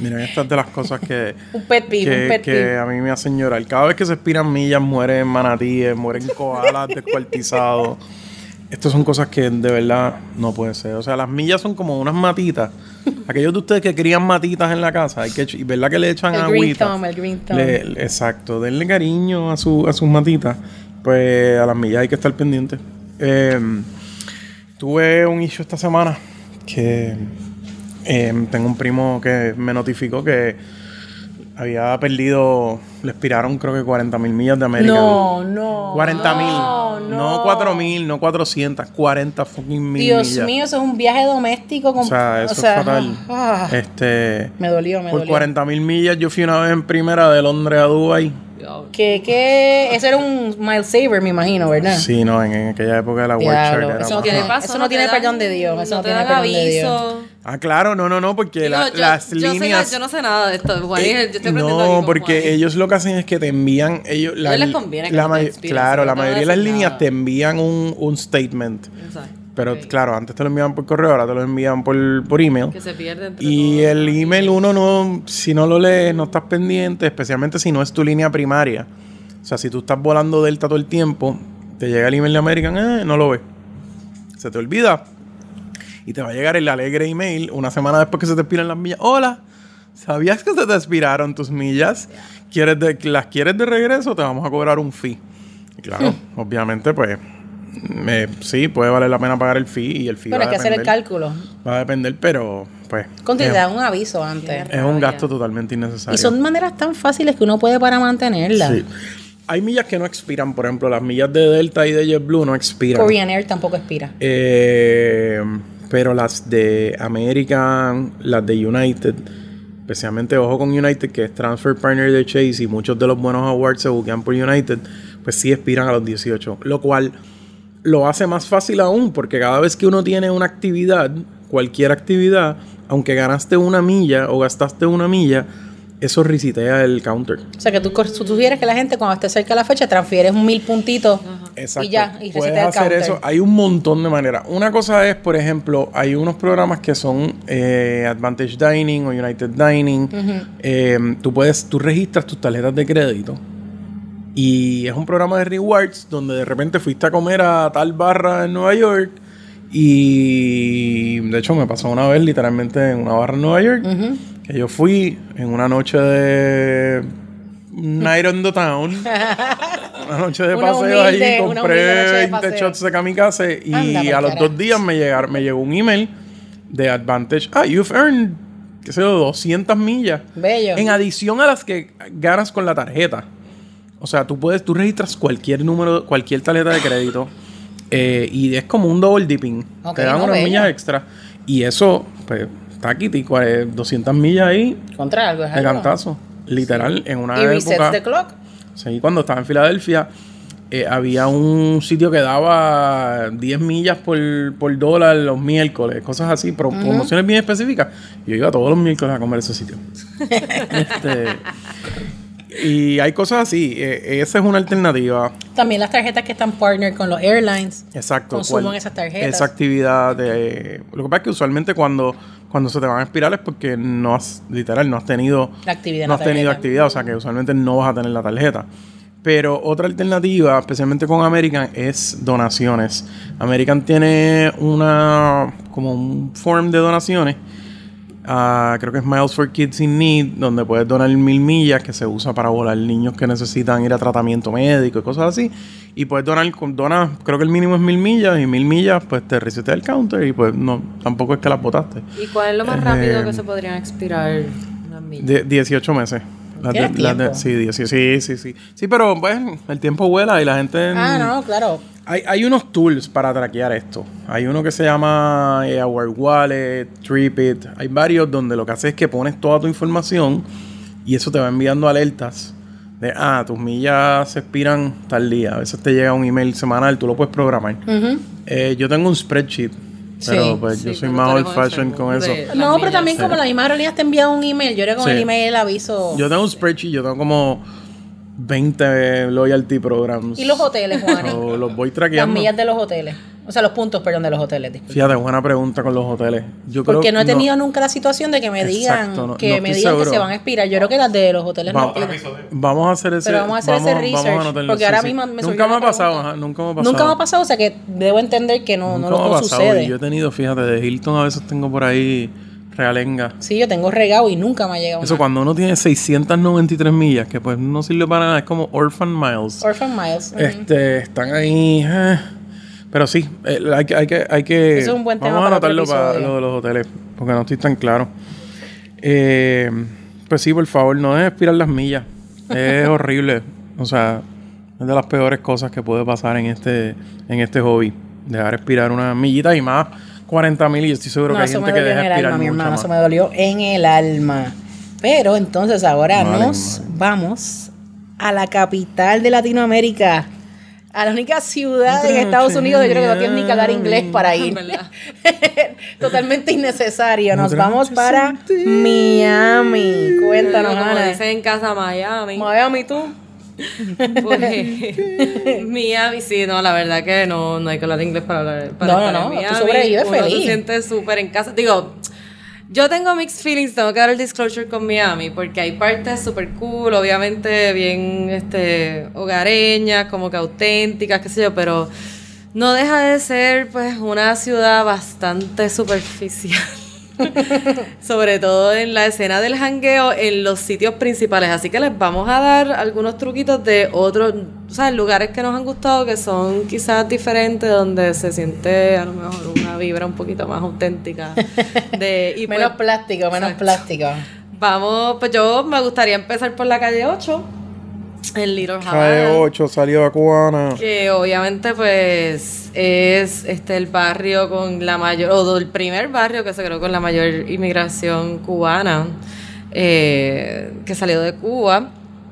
Miren, estas de las cosas que. Un pet peeve, que, un pet que a mí me hacen llorar. Cada vez que se expiran millas, mueren manatíes, mueren koalas descuartizados. Estas son cosas que de verdad no puede ser. O sea, las millas son como unas matitas. Aquellos de ustedes que crían matitas en la casa, hay que verdad que le echan El green agüita. thumb, el green thumb. Le- le- exacto, denle cariño a, su, a sus matitas. Pues a las millas hay que estar pendientes. Eh, tuve un issue esta semana que eh, tengo un primo que me notificó que había perdido, le expiraron creo que 40 mil millas de América. No, no. 40 mil. No, No, 4 mil, no 400, 40 fucking mil Dios millas. mío, eso es un viaje doméstico. Con, O sea, eso o sea, es fatal. ah, este, me dolió, me por dolió. 40 mil millas yo fui una vez en primera de Londres a Que, que ese era un mile saver, me imagino, ¿verdad? Sí, no, en, en aquella época de la World Chart eso no tiene- ¿Qué pasó? eso no te tiene dan- perdón de Dios, eso no te tiene dan perdón de Dios. aviso. Ah, claro, no, no, no, porque Digo, la- yo- las yo sé líneas... nada- yo no sé nada de esto, Juan, Eh, yo estoy no, porque Juan. ellos lo que hacen es que te envían ellos ellos les conviene que la no te claro, no la mayoría de las líneas nada. te envían un, un statement. Exacto. Pero claro, antes te lo enviaban por correo, ahora te lo envían por, por email. Que se pierde entre Y el email uno no, si no lo lees, no estás pendiente, especialmente si no es tu línea primaria. O sea, si tú estás volando Delta todo el tiempo, te llega el email de American, eh, no lo ves. Se te olvida. Y te va a llegar el alegre email una semana después que se te expiran las millas. Hola, ¿sabías que se te expiraron tus millas? ¿Quieres de, ¿Las quieres de regreso? Te vamos a cobrar un fee. Y claro, obviamente, pues eh, sí, puede valer la pena pagar el fee y el fee Pero va hay que a hacer el depender. cálculo. Va a depender, pero pues Con te es, dan un aviso antes. es un gasto totalmente innecesario. Y son maneras tan fáciles que uno puede para mantenerla. Sí. Hay millas que no expiran, por ejemplo, las millas de Delta y de JetBlue no expiran. Korean Air tampoco expira. Eh, pero las de American, las de United, especialmente ojo con United, que es transfer partner de Chase y muchos de los buenos awards se buquean por United, pues sí expiran a los 18. Lo cual lo hace más fácil aún, porque cada vez que uno tiene una actividad, cualquier actividad, aunque ganaste una milla o gastaste una milla, eso risitea el counter. O sea, que tú, sugieres que la gente cuando esté cerca de la fecha transfieres un mil puntitos Exacto. y ya, y Puedes el hacer counter. eso. Hay un montón de maneras. Una cosa es, por ejemplo, hay unos programas que son eh, Advantage Dining o United Dining. Eh, tú puedes, tú registras tus tarjetas de crédito. Y es un programa de rewards donde de repente fuiste a comer a tal barra en Nueva York. Y de hecho me pasó una vez literalmente en una barra en Nueva York. Que yo fui en una noche de Night on the Town. una noche de paseo humilde- humilde Compré noche de 20 paseo. shots de kamikaze. Y Anda, a los dos días me, llegaron, me llegó un email de Advantage. Ah, you've earned, qué sé yo, 200 millas. Bello. En adición a las que ganas con la tarjeta. O sea, tú puedes, tú registras cualquier número, cualquier tarjeta de crédito. eh, y es como un double dipping. Te dan no, unas bello. millas extra. Y eso, pues, está quitico, eh, 200 millas ahí Contra algo, es de cantazo. Literal, en una Y época. the clock. Sí, cuando estaba en Filadelfia, eh, había un sitio que daba 10 millas por, por dólar los miércoles, cosas así, pro- promociones bien específicas. Yo iba todos los miércoles a comer ese sitio. Este, y hay cosas así, eh, esa es una alternativa. También las tarjetas que están partner con los airlines. Exacto. Consuman cual- esas tarjetas. Esa actividad. De, lo que pasa es que usualmente cuando, cuando se te van a expirar es porque no has, literal, no has tenido, La actividad no has tenido actividad. O sea que usualmente no vas a tener la tarjeta. Pero otra alternativa, especialmente con American, es donaciones. American tiene una como un form de donaciones. Ah, creo que es Miles for Kids in Need, donde puedes donar mil millas que se usa para volar niños que necesitan ir a tratamiento médico y cosas así. Y puedes donar, donas, creo que el mínimo es mil millas, y mil millas, pues te resetea el counter y pues no, tampoco es que las botaste. ¿Y cuál es lo más Eh, rápido que se podrían expirar las millas? De 18 meses. Sí, 18, sí, sí, sí. Sí, pero pues el tiempo vuela y la gente... Ah, no, claro. Hay, hay unos tools para traquear esto. Hay uno que se llama eh, Our Wallet, Tripit. Hay varios donde lo que hace es que pones toda tu información y eso te va enviando alertas de, ah, tus millas se expiran tal día. A veces te llega un email semanal, tú lo puedes programar. Eh, yo tengo un spreadsheet, pero Sí, pues sí, yo soy más old fashion con eso. Las No, pero también sí. como la misma aerolínea te envía un email, yo le con Sí. el email el aviso. Yo tengo un spreadsheet, yo tengo como 20 loyalty programs. ¿Y los hoteles, Juani? So, los voy Las traqueando. millas de los hoteles. O sea, los puntos, perdón, de los hoteles. disculpa. Fíjate, buena pregunta con los hoteles. Yo creo Porque no he tenido nunca la situación de que me digan Exacto, no- que no me digan seguro. que se van a expirar. Yo creo que las de los hoteles no Vamos, expiran. vamos a hacer ese Pero vamos a hacer ese research, anotarlo, porque ahora mismo me Nunca me ha pasado, ajá, nunca me ha pasado. Nunca me ha pasado, o sea que debo entender que no, no, Nunca lo- me ha no pasado. sucede. Y yo he tenido, fíjate, de Hilton a veces tengo por ahí realenga. Sí, yo tengo regado y nunca me ha llegado Eso nada. cuando uno tiene 693 millas, que pues no sirve para nada, es como Orphan Miles. Orphan Miles. Este, están ahí. eh. Pero sí, eh, hay, que- hay que, hay que. Eso es un buen tema Vamos a anotarlo para lo de los hoteles, porque no estoy tan claro. Eh, pues sí, por favor, no dejes expirar las millas. Es horrible. O sea, es de las peores cosas que puede pasar en este, en este hobby. Dejar expirar una millita y más 40 mil y estoy seguro No, que hay gente que deja expirar alma, mi hermano. Eso me dolió en el alma. Pero entonces ahora nos vamos a la capital de Latinoamérica. A la única ciudad en Estados Unidos, yo creo que no tienes ni que hablar inglés para ir. Totalmente innecesario. Nos vamos para. Miami. Cuéntanos, Como Ana. dicen en casa Miami. Miami, tú. Pues, Miami, sí, no, la verdad que no, no hay que hablar inglés para hablar. Para No, no, no, tú sobrevives Uno feliz. se siente súper en casa. Digo, yo tengo mixed feelings, tengo que dar el disclosure con Miami, porque hay partes súper cool, obviamente bien este, hogareñas, como que auténticas, qué sé yo, pero no deja de ser pues una ciudad bastante superficial. Sobre todo en la escena del jangueo en los sitios principales. Así que les vamos a dar algunos truquitos de otros, o sea, lugares que nos han gustado que son quizás diferentes, donde se siente a lo mejor una vibra un poquito más auténtica. De, y menos pues, plástico, menos exacto. plástico. Vamos, pues yo me gustaría empezar por la calle 8, en Little Calle Havana. 8, salida cubana. Que obviamente pues es este el barrio con la mayor, o el primer barrio que se creó con la mayor inmigración cubana eh, que salió de Cuba.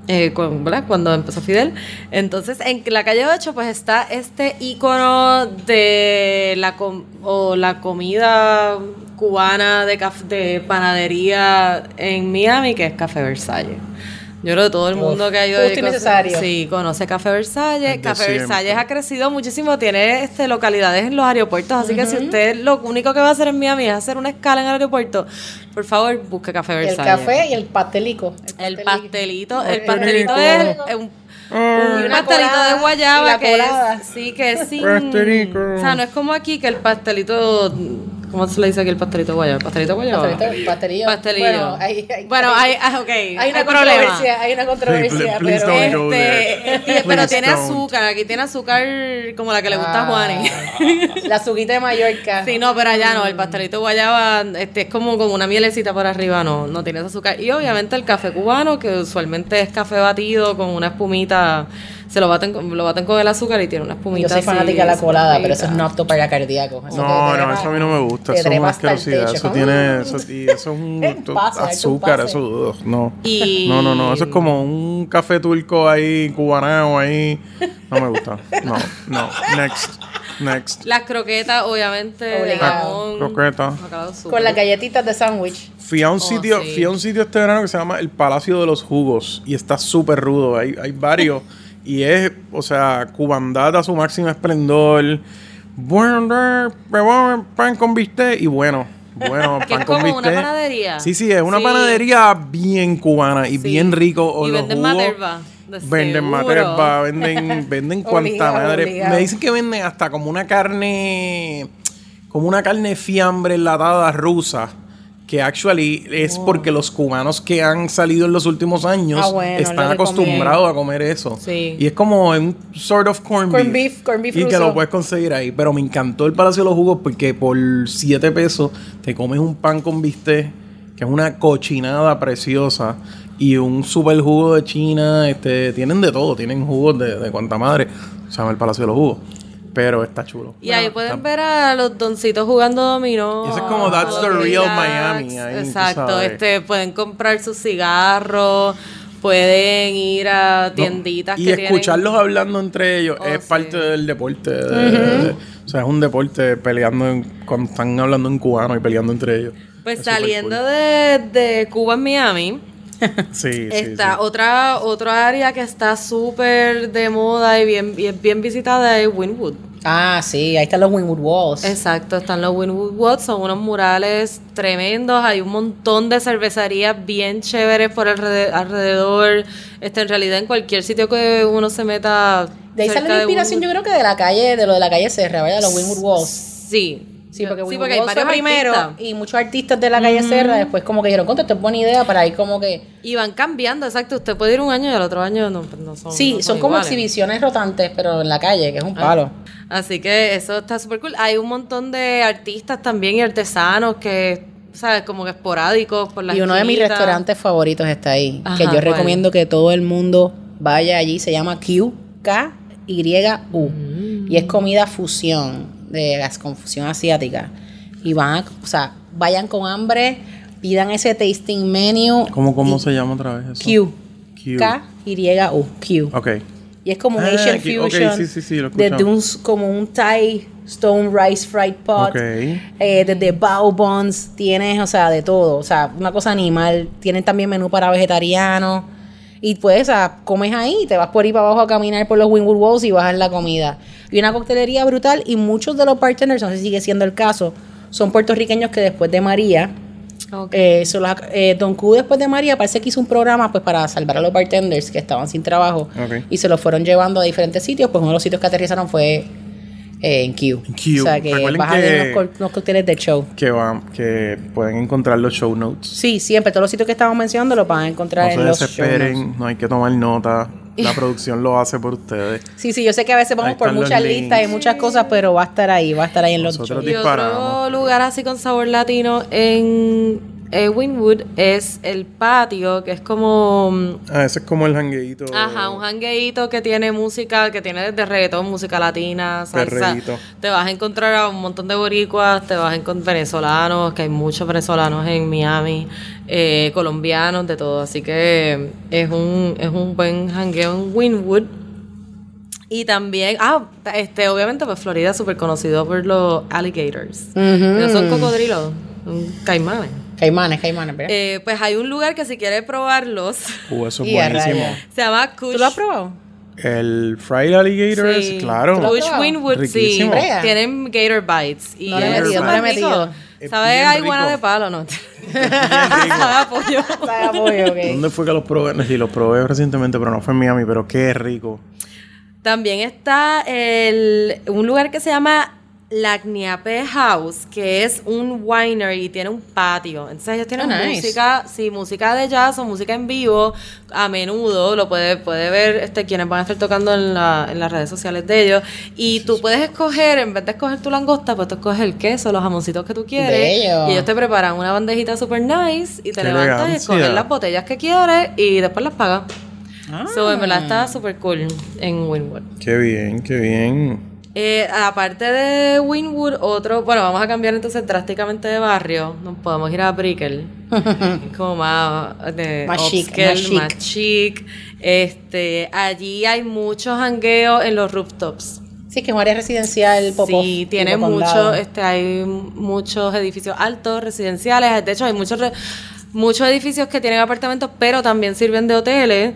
eh, con- ¿verdad? cuando empezó Fidel. Entonces, en la calle 8, pues está este icono de la, com- o la comida cubana de, de panadería en Miami, que es Café Versalles. Yo creo que todo el mundo que ha ido Justo y necesario. Sí, conoce Café Versalles. Café siempre. Versalles ha crecido muchísimo, tiene este, localidades en los aeropuertos, así que si usted lo único que va a hacer en Miami es hacer una escala en el aeropuerto, por favor, busque Café El Versalles. café y el pastelico. El pastelito, el Pastelito. pastelito es es un, un Y una pastelito colada, de guayaba que es, sí, que es sin, Pastelito. o sea, no es como aquí que el pastelito, ¿cómo se le dice aquí el pastelito guayaba? ¿Pastelito guayaba? Pastelito, pastelillo. Pastelillo. Bueno, hay, hay- Bueno, hay, ah, ok, hay una controversia, hay una controversia, Please, please pero. Este, tie- pero tiene don't. azúcar, aquí tiene azúcar como la que le gusta a Ah, Juani. La suquita de Mallorca. Sí, no, pero allá no, el pastelito de guayaba este, es como con una mielecita por arriba, no, no tiene ese azúcar. Y obviamente el café cubano, que usualmente es café batido con una espumita, se lo baten, con- lo baten con el azúcar y tiene una espumita. Yo soy así, fanática de la colada, pero eso es no apto para cardíaco. Eso te No, no, eso a mí no me gusta. Eso es una asquerosidad. Eso tiene. Eso, y eso es un ¿Qué esto- pasa? ¿Qué azúcar, pasa? eso. no. Y- No, no, no. Eso es como un café turco ahí, cubanao ahí. No me gusta. No, no. Next. Next. Las croquetas, obviamente, de Obligado. jamón. Croqueta. bacalao súper. Con las galletitas de sándwich. Fui a un Oh, sitio, sí. fui a un sitio este verano que se llama el Palacio de los Jugos y está súper rudo. Hay, hay varios y es, o sea, cubandad a su máximo esplendor. Bueno, eh, pan con bistec y bueno, bueno, Que pan es con como una panadería. Sí, sí, es una Sí. panadería bien cubana y Sí. bien rico. O Y los venden jugos- materva, de Venden materva, venden, venden cuanta Obligado, madre. obligado. Me dicen que venden hasta como una carne, como una carne fiambre enlatada rusa. Que actually es porque los cubanos que han salido en los últimos años Ah, bueno, están acostumbrados a comer eso. Sí. Y es como un sort of corn beef. Corn beef, corn beef Y que lo puedes conseguir ahí. Pero me encantó el Palacio de los Jugos porque por 7 pesos te comes un pan con bistec, que es una cochinada preciosa. Y un super jugo de China. Este, tienen de todo, tienen jugos de, de cuanta madre. Se llama el Palacio de los Jugos. Pero está chulo. Y ahí pueden ver a los doncitos jugando dominó. Eso es como That's the real relax. Miami, ahí, Exacto. Este, pueden comprar sus cigarros, pueden ir a No, tienditas y que escucharlos hablando entre ellos Oh, es sí. parte del deporte. de- de- o sea, es un deporte peleando en- cuando están hablando en cubano y peleando entre ellos. Pues Es saliendo cool. de, de Cuba en Miami, Sí, sí, otra otra área que está súper de moda y bien, bien, bien visitada es Winwood. Ah, sí, ahí están los Winwood Walls. Exacto, están los Winwood Woods, son unos murales tremendos, hay un montón de cervecerías bien chéveres por alrede- alrededor, este, en realidad en cualquier sitio que uno se meta. De ahí sale la inspiración, yo creo que de la calle, de lo de la calle Serra, ¿verdad? Los Winwood Walls. Sí, Sí, porque, Winwood hay Walls fue varios primero artistas. y muchos artistas de la calle Serra después como que dijeron, contra, esto es buena idea para ir como que... Y van cambiando, exacto, usted puede ir un año y al otro año no, pues no son Sí, no son como exhibiciones rotantes, pero en la calle, que es un palo. Así que eso está súper cool. Hay un montón de artistas también y artesanos que, ¿sabes? Como que esporádicos por las Y uno de mis restaurantes favoritos está ahí, Ajá, que yo recomiendo que todo el mundo vaya allí, se llama Q K Y U Mm. y es comida fusión de gas con fusión asiática. Y van, a, o sea, vayan con hambre, pidan ese tasting menu. ¿Cómo, cómo y- se llama otra vez eso? Q. Q. K Y U Q. Ok. y es como un Ah, Asian aquí- fusion sí, sí, sí, lo desde un como un Thai stone rice fried pot. Ok. eh, desde bao buns tienes o sea de todo. O sea una cosa animal. Tienen también menú para vegetarianos y pues sea, comes ahí y te vas por ahí para abajo a caminar por los Wingwood Walls y bajas la comida. Y una coctelería brutal y muchos de los bartenders no sé si sigue siendo el caso son puertorriqueños que después de María eh, son las- eh, Don Q después de María parece que hizo un programa pues para salvar a los bartenders que estaban sin trabajo y se los fueron llevando a diferentes sitios. Pues uno de los sitios que aterrizaron fue eh, en Q. En Q. O sea que Recuerden vas a ver unos, co- unos cócteles de show. Que, van, que pueden encontrar los show notes. Sí, siempre, todos los sitios que estamos mencionando los van a encontrar No en se los show notes. desesperen, no hay que tomar nota. La producción lo hace por ustedes. Sí, sí, yo sé que a veces vamos por los muchas listas y muchas cosas, pero va a estar ahí, va a estar ahí en los shows. Y otro lugar así con sabor latino en eh, Winwood es el patio, que es como... mm, Ah, ese es como el jangueito. Ajá, un jangueito que tiene música, que tiene desde reggaetón, música latina, salsa. Te vas a encontrar a un montón de boricuas, te vas a encontrar venezolanos, que hay muchos venezolanos en Miami, eh, colombianos, de todo. Así que es un, es un buen jangueo en Winwood. Y también, ah, este, obviamente, pues Florida es súper conocido por los alligators. que No son cocodrilos, son caimanes. Caimanes, caimanes, ¿verdad? Eh, pues hay un lugar que si quieres probarlos, Uh, eso es buenísimo. se llama Kush. ¿Tú lo has probado? El fried alligators, Sí. claro. ¿Tú lo has Kush? Winwood, sí. Tienen Gator Bites. Y No le he es metido, súper no le he rico. metido. Es ¿Sabe bien a rico. iguana de palo no? Sabe a pollo. Sabe a pollo, ok. ¿Dónde fue que los probé? Sí, los probé recientemente, pero no fue en Miami, pero qué rico. También está el, un lugar que se llama Lagniape House, que es un winery y tiene un patio. Entonces ellos tienen nice. música, sí, música de jazz o música en vivo a menudo. Lo puede, puede ver este, quienes van a estar tocando en, la- en las redes sociales de ellos. Y tú puedes escoger, en vez de escoger tu langosta, pues tú escoges el queso, los jamoncitos que tú quieres. Bello. Y ellos te preparan una bandejita super nice y te Qué levantas y elegancia. escoges las botellas que quieres y después las pagas. Ah. So, en verdad está súper cool en Winwood. Qué bien, qué bien. Eh, aparte de Winwood, otro, bueno, vamos a cambiar entonces drásticamente de barrio. Nos podemos ir a Brickell. Como más de Más chic, upscale, más chic. más chic. Este, allí hay muchos jangueos en los rooftops. Sí, es que es un área residencial, pop Sí, tiene muchos, este, hay muchos edificios altos, residenciales. De hecho, hay muchos, muchos edificios que tienen apartamentos, pero también sirven de hoteles.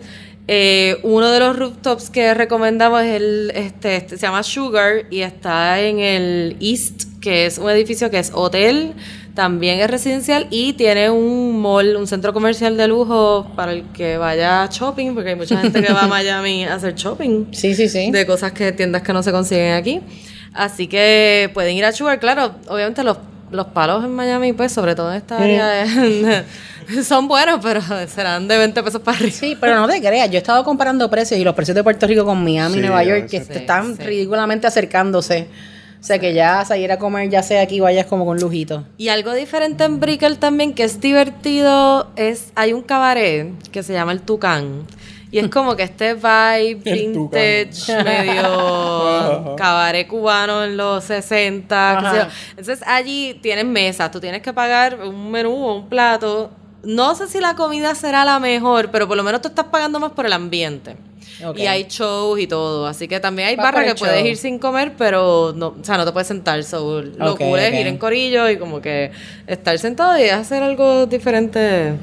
Eh, uno de los rooftops que recomendamos es el, este, este, se llama Sugar y está en el East, que es un edificio que es hotel, también es residencial y tiene un mall, un centro comercial de lujo para el que vaya a shopping, porque hay mucha gente que va a Miami a hacer shopping Sí, sí, sí. de cosas que tiendas que no se consiguen aquí. Así que pueden ir a Sugar, claro, obviamente los, los palos en Miami, pues sobre todo en esta área, son buenos, pero serán de 20 pesos para arriba. Sí, pero no te creas, yo he estado comparando precios y los precios de Puerto Rico con Miami y Sí, Nueva York que están Sí, sí. ridículamente acercándose. O sea que ya salir a comer, ya sea aquí, vayas como con lujito. Y algo diferente en Brickell también que es divertido es, hay un cabaret que se llama El Tucán. Y es como que este vibe vintage, medio cabaret cubano en los 60. qué sé yo. Entonces allí tienen mesas, tú tienes que pagar un menú o un plato. No sé si la comida será la mejor, pero por lo menos tú estás pagando más por el ambiente. Y hay shows y todo. Así que también hay barras que puedes ir sin comer, pero no, o sea, no te puedes sentar. So, lo Ok, cool es ir en corillo y como que estar sentado y hacer algo diferente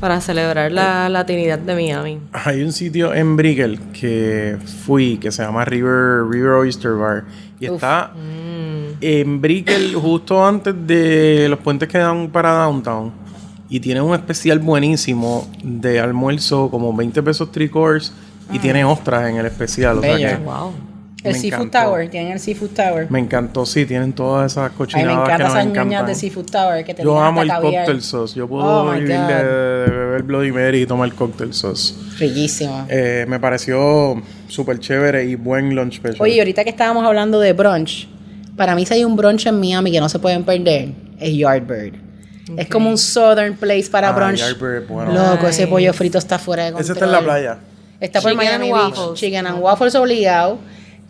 para celebrar la latinidad de Miami. Hay un sitio en Brickell que fui que se llama River, River Oyster Bar. Y está en Brickell justo antes de los puentes que dan para Downtown. Y tiene un especial buenísimo de almuerzo, como 20 pesos three course. Y tiene ostras en el especial. O sea que Wow. El Me Seafood encantó. Tower, tienen el Seafood Tower. me encantó. Sí, tienen todas esas cochinadas me que encantan esas encantan. de Seafood Tower que te Yo amo el caviar. cocktail sauce. Yo puedo Oh, vivir de, de beber Bloody Mary y tomar cocktail sauce. Riquísimo. Eh, me pareció súper chévere y buen lunch special. Oye, y ahorita que estábamos hablando de brunch, para mí si hay un brunch en Miami que no se pueden perder, es Yardbird. Es como un southern place para Ah, brunch. Yardbird, bueno. Loco, ese pollo frito está fuera de control. Ese está en la playa. Está por Chicken Miami and Beach. waffles. Chicken and waffles obligado.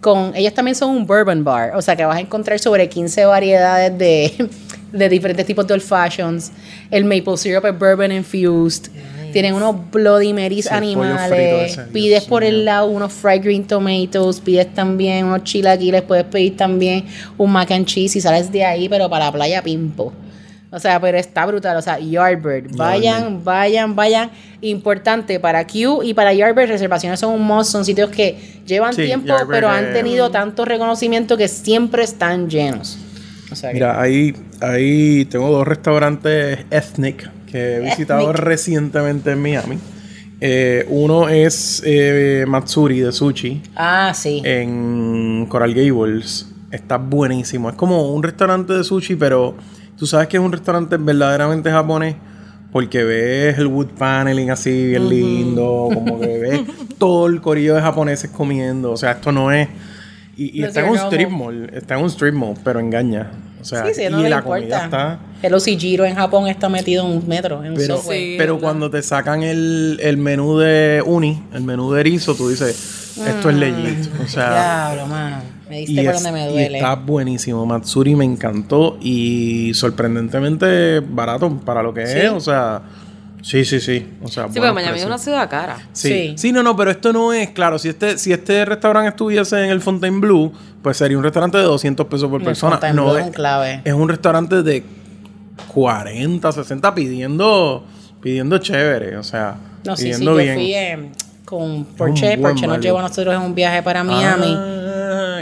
Con, ellos también son un bourbon bar, o sea que vas a encontrar sobre 15 variedades de, de diferentes tipos de old fashions. El maple syrup es bourbon infused. Tienen unos Bloody Marys Sí, animales. ese, Dios pides por el lado unos fried green tomatoes. Pides también unos chilaquiles. Puedes pedir también un mac and cheese y sales de ahí, pero para la playa pimpo. O sea, pero está brutal. O sea, Yardbird. Vayan, vayan, vayan. Importante para Q y para Yardbird, reservaciones son un must. Son sitios que llevan Sí, tiempo, Yardbird pero han tenido tanto reconocimiento que siempre están llenos. O sea, que- Mira, ahí, ahí tengo dos restaurantes ethnic que he visitado Ethnic. recientemente en Miami. Eh, uno es eh, Matsuri de sushi Ah, sí. en Coral Gables. Está buenísimo. Es como un restaurante de sushi, pero tú sabes que es un restaurante verdaderamente japonés. Porque ves el wood paneling así bien lindo, como que ves todo el corillo de japoneses comiendo. O sea, esto no es. Y, está es en un strip mall, está en un strip mall, pero engaña. O sea, Sí, sí, no y la importa. comida está. El Oshijiro en Japón está metido en un metro, en un Pero, subway. Sí, pero ¿verdad? cuando te sacan el, el menú de uni, el menú de erizo, tú dices, esto es legit. O sea, Diablo, mano. Me y, diste por es- donde me y duele. está buenísimo. Matsuri me encantó y sorprendentemente barato para lo que Sí. es. O sea, sí, sí, sí. O sea, Sí, pero Miami es una ciudad cara. Sí. Sí. sí, no, no, pero esto no es, claro, si este, si este restaurante estuviese en el Fontainebleau, pues sería un restaurante de 200 pesos por El persona. Fontainebleau No, es clave. es un restaurante de 40, 60 pidiendo pidiendo chévere, o sea, No, sí, sí, pidiendo yo bien. fui eh, con Porsche. Porsche nos llevó a nosotros en un viaje para Miami. Ah,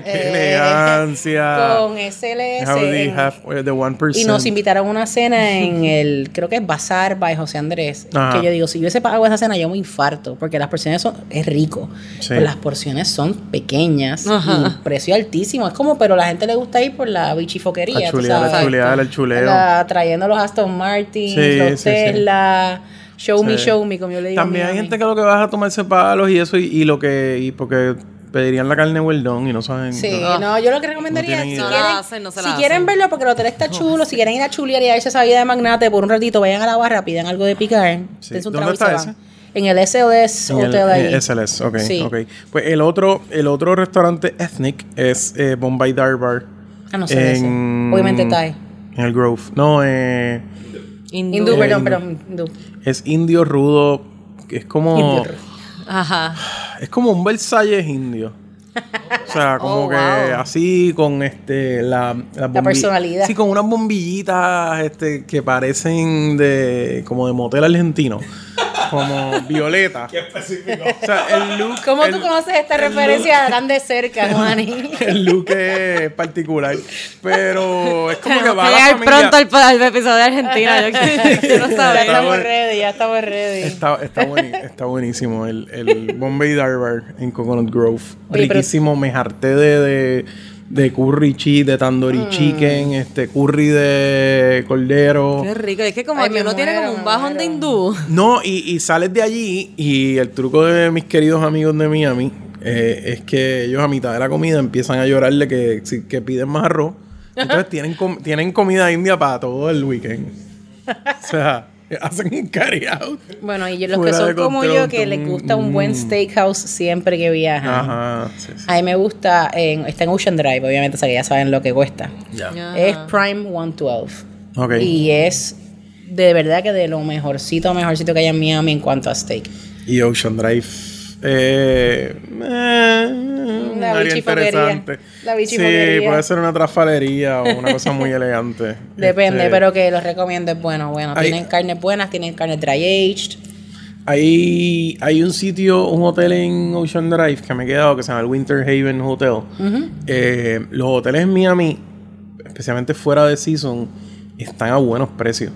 qué Eh, elegancia. Con SLS. How they en- have uh, the 1%. y nos invitaron a una cena en el, creo que es Bazar by José Andrés. Ajá. Que yo digo, si yo hubiese pagado esa cena, yo me infarto. Porque las porciones son, es rico. Sí. Pero las porciones son pequeñas Ajá. y precio altísimo. Es como, pero la gente le gusta ir por la bichifoquería. La chuleada, la chuleada, el chuleo. La- trayendo los Aston Martin, Sí, los sí, sí. Tesla, show me, show me, como yo le digo. También hay gente que lo que vas a tomarse palos y eso y, y lo que y porque pedirían la carne well done y no saben. Sí, No. no, yo lo que recomendaría No es si quieren, No la hacen, si quieren verlo porque el hotel está chulo, si quieren ir a chulear y a irse esa vida de magnate por un ratito, vayan a la barra, pidan algo de picar, Sí. un ¿Dónde está se van. En el SLS En el- Hotel ahí. eh, SLS, ok, Sí. ok. Pues el otro, el otro restaurante ethnic es eh, Bombay Dar Bar. Ah, no sé ese. Obviamente Thai. En el Grove. No, eh, Hindú, Eh, perdón, hindú. perdón, hindú. es indio rudo. que Es como. Indio rudo. Ajá. Es como un Versalles indio. O sea, como Oh, que wow. así con este la, las bombi- personalidad. Sí, con unas bombillitas este que parecen de como de motel argentino. Como violeta. Qué específico. O sea, el look ¿Cómo el- tú conoces esta referencia tan de cerca, Juani? El look es particular. Pero es como que va que la familia. pronto al, al episodio de Argentina. Yo quiero, quiero ya saber. estamos ready, ya estamos ready. Está, está, buenísimo el, el Bombay Dar Bar en Coconut Grove. Riquísimo. Me harté de, de, de curry cheese, de tandoori Mm. chicken, este curry de cordero. Qué rico. Es que como Ay, que uno tiene como un bajón de hindú. No, y, y sales de allí y el truco de mis queridos amigos de Miami eh, es que ellos a mitad de la comida empiezan a llorarle que, que piden más arroz. Entonces tienen, com- tienen comida india para todo el weekend. O sea, hacen un carry out. Bueno, y los que son como yo, que les gusta un buen mm. steakhouse siempre que viajan. Ajá. Sí, sí. A mí me gusta, en, está en Ocean Drive, obviamente, o sea que ya saben lo que cuesta. Es Prime 112. Ok. Y es de verdad que de lo mejorcito, mejorcito que hay en Miami en cuanto a steak. Y Ocean Drive. Eh, eh, La área interesante. La Sí, puede ser una trafalería o una cosa muy elegante. Depende, Este, pero que los recomiendo es bueno. Bueno, Hay- tienen carnes buenas, tienen carnes dry aged. Hay, hay un sitio, un hotel en Ocean Drive que me he quedado que se llama el Winter Haven Hotel. Eh, los hoteles en Miami, especialmente fuera de season, están a buenos precios.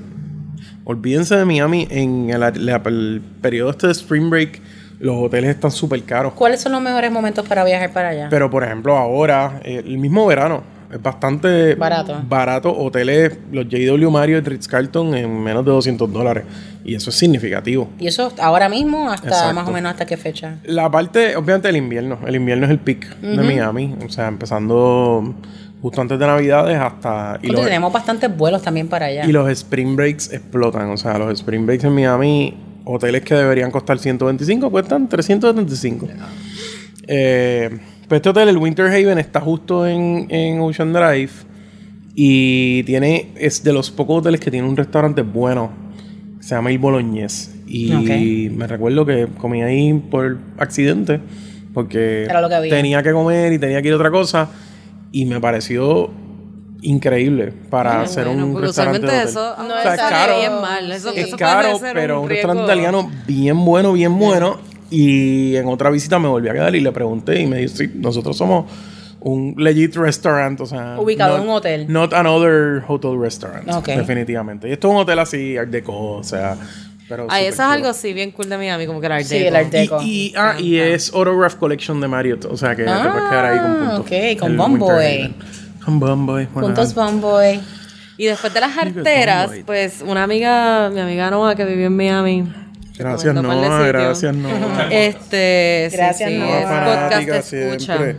Olvídense de Miami en el, el periodo este de Spring Break, los hoteles están súper caros. ¿Cuáles son los mejores momentos para viajar para allá? Pero por ejemplo, ahora, eh, el mismo verano, es bastante Barato. barato. Hoteles, los JW Marriott, Ritz Carlton, en menos de 200 dólares. Y eso es significativo. y eso ahora mismo, hasta Exacto. más o menos hasta qué fecha. La parte, obviamente, del invierno. El invierno es el peak de Miami. O sea, empezando justo antes de Navidades hasta. Y los, tenemos bastantes vuelos también para allá. y los spring breaks explotan. O sea, los spring breaks en Miami, hoteles que deberían costar 125, cuestan 375. Eh, pues este hotel, el Winter Haven, está justo en, en Ocean Drive. Y tiene, es de los pocos hoteles que tiene un restaurante bueno. Se llama Il Bolognese. Y me recuerdo que comí ahí por accidente. Porque que tenía que comer y tenía que ir a otra cosa. Y me pareció increíble para Ay, hacer bueno, un porque restaurante de hotel. eso No no es es caro. bien mal. Eso, Sí. Es eso puede caro, ser pero un, riesgo. restaurante italiano bien bueno, bien bueno. Y en otra visita me volví a quedar y le pregunté y me dijo, sí, nosotros somos un legit restaurant, o sea... Ubicado not- en un hotel. Not another hotel restaurant, Ok. definitivamente. Y esto es un hotel así, art deco, o sea... Pero Ay, eso es algo así bien cool de Miami, como que el Art Sí, Deco. el Art Deco. Y, y, ah, y es Autograph Collection de Marriott, o sea que te puedes quedar ahí con Ah, puntos. ok, con Bomboy. Bumboy, bueno, Juntos Bumboy. Y después de las arteras, pues una amiga, mi amiga Noah que vivió en Miami. Gracias, Noah, gracias, Noah. Este, sí, Gracias, sí, Noah. es podcast escucha. siempre.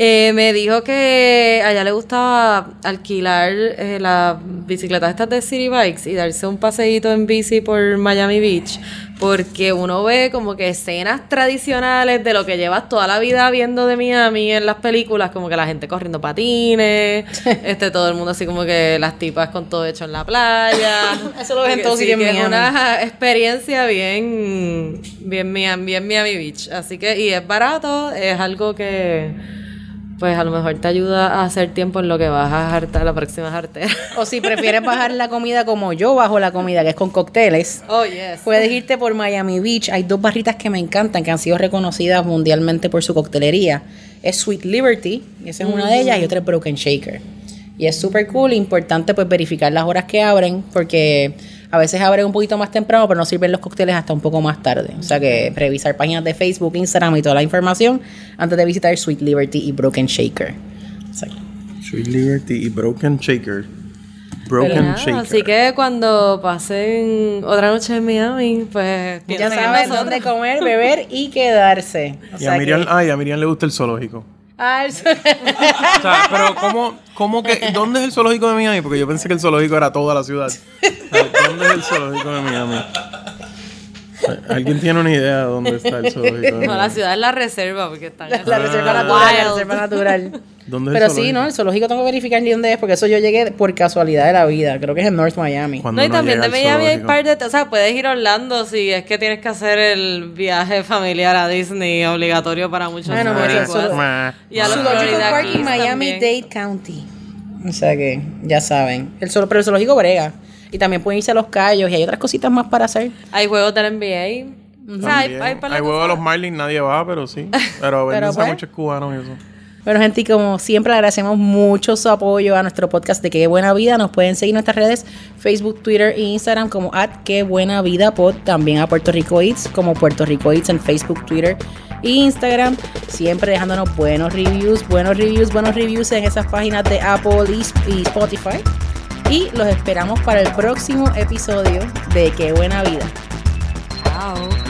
Eh, me dijo que a ella le gustaba alquilar eh, las bicicletas estas de City Bikes y darse un paseíto en bici por Miami Beach, porque uno ve como que escenas tradicionales de lo que llevas toda la vida viendo de Miami en las películas, como que la gente corriendo patines, este todo el mundo así como que las tipas con todo hecho en la playa. Eso lo ves en Que todos sí, en que es Miami. una experiencia bien, bien, Miami, bien Miami Beach. Así que, y es barato, es algo que, pues a lo mejor te ayuda a hacer tiempo en lo que vas a hartar la próxima jartera. O si prefieres bajar la comida como yo bajo la comida, que es con cócteles. Oh, yes. Puedes irte por Miami Beach. Hay dos barritas que me encantan, que han sido reconocidas mundialmente por su coctelería. Es Sweet Liberty, y esa es una de ellas, y otra es Broken Shaker. Y es súper cool, importante pues verificar las horas que abren, porque a veces abren un poquito más temprano, pero no sirven los cócteles hasta un poco más tarde. O sea que revisar páginas de Facebook, Instagram y toda la información antes de visitar Sweet Liberty y Broken Shaker. Sweet Liberty y Broken Shaker. Broken nada, Shaker. así que cuando pasen otra noche en Miami, pues Ya saben dónde comer, beber y quedarse. O y sea a Miriam, que- ay, a Miriam le gusta el zoológico. Ah, el- O sea, pero ¿cómo, cómo que, ¿dónde es el zoológico de Miami? Porque yo pensé que el zoológico era toda la ciudad. O sea, ¿Dónde es el zoológico de Miami? ¿Alguien tiene una idea de dónde está el zoológico No, la ciudad es la reserva, porque están La, la reserva natural, la reserva natural. ¿Dónde es Pero sí, zoológico? ¿no? El zoológico tengo que verificar ni dónde es, porque eso yo llegué por casualidad de la vida. Creo que es en North Miami. Cuando No, y también de Miami hay par de... O sea, puedes ir a Orlando si es que tienes que hacer el viaje familiar a Disney obligatorio para muchos Bueno, boricuas. Y a los Zoological Florida Park en Keys Miami también. Dade County. O sea que, ya saben. El pero el zoológico brega. Y también pueden irse a los callos y hay otras cositas más para hacer. Hay juegos del NBA. O sea, hay, hay par de Hay de los Marlins, nadie va, pero sí. Pero venden pues. muchos cubanos y eso. Bueno, gente, y como siempre, le agradecemos mucho su apoyo a nuestro podcast de Qué Buena Vida. Nos pueden seguir en nuestras redes Facebook, Twitter e Instagram como at Qué Buena Vida Pod. También a Puerto Rico Eats como Puerto Rico Eats en Facebook, Twitter e Instagram. Siempre dejándonos buenos reviews, buenos reviews, buenos reviews en esas páginas de Apple y Spotify. Y los esperamos para el próximo episodio de Qué Buena Vida. Chao.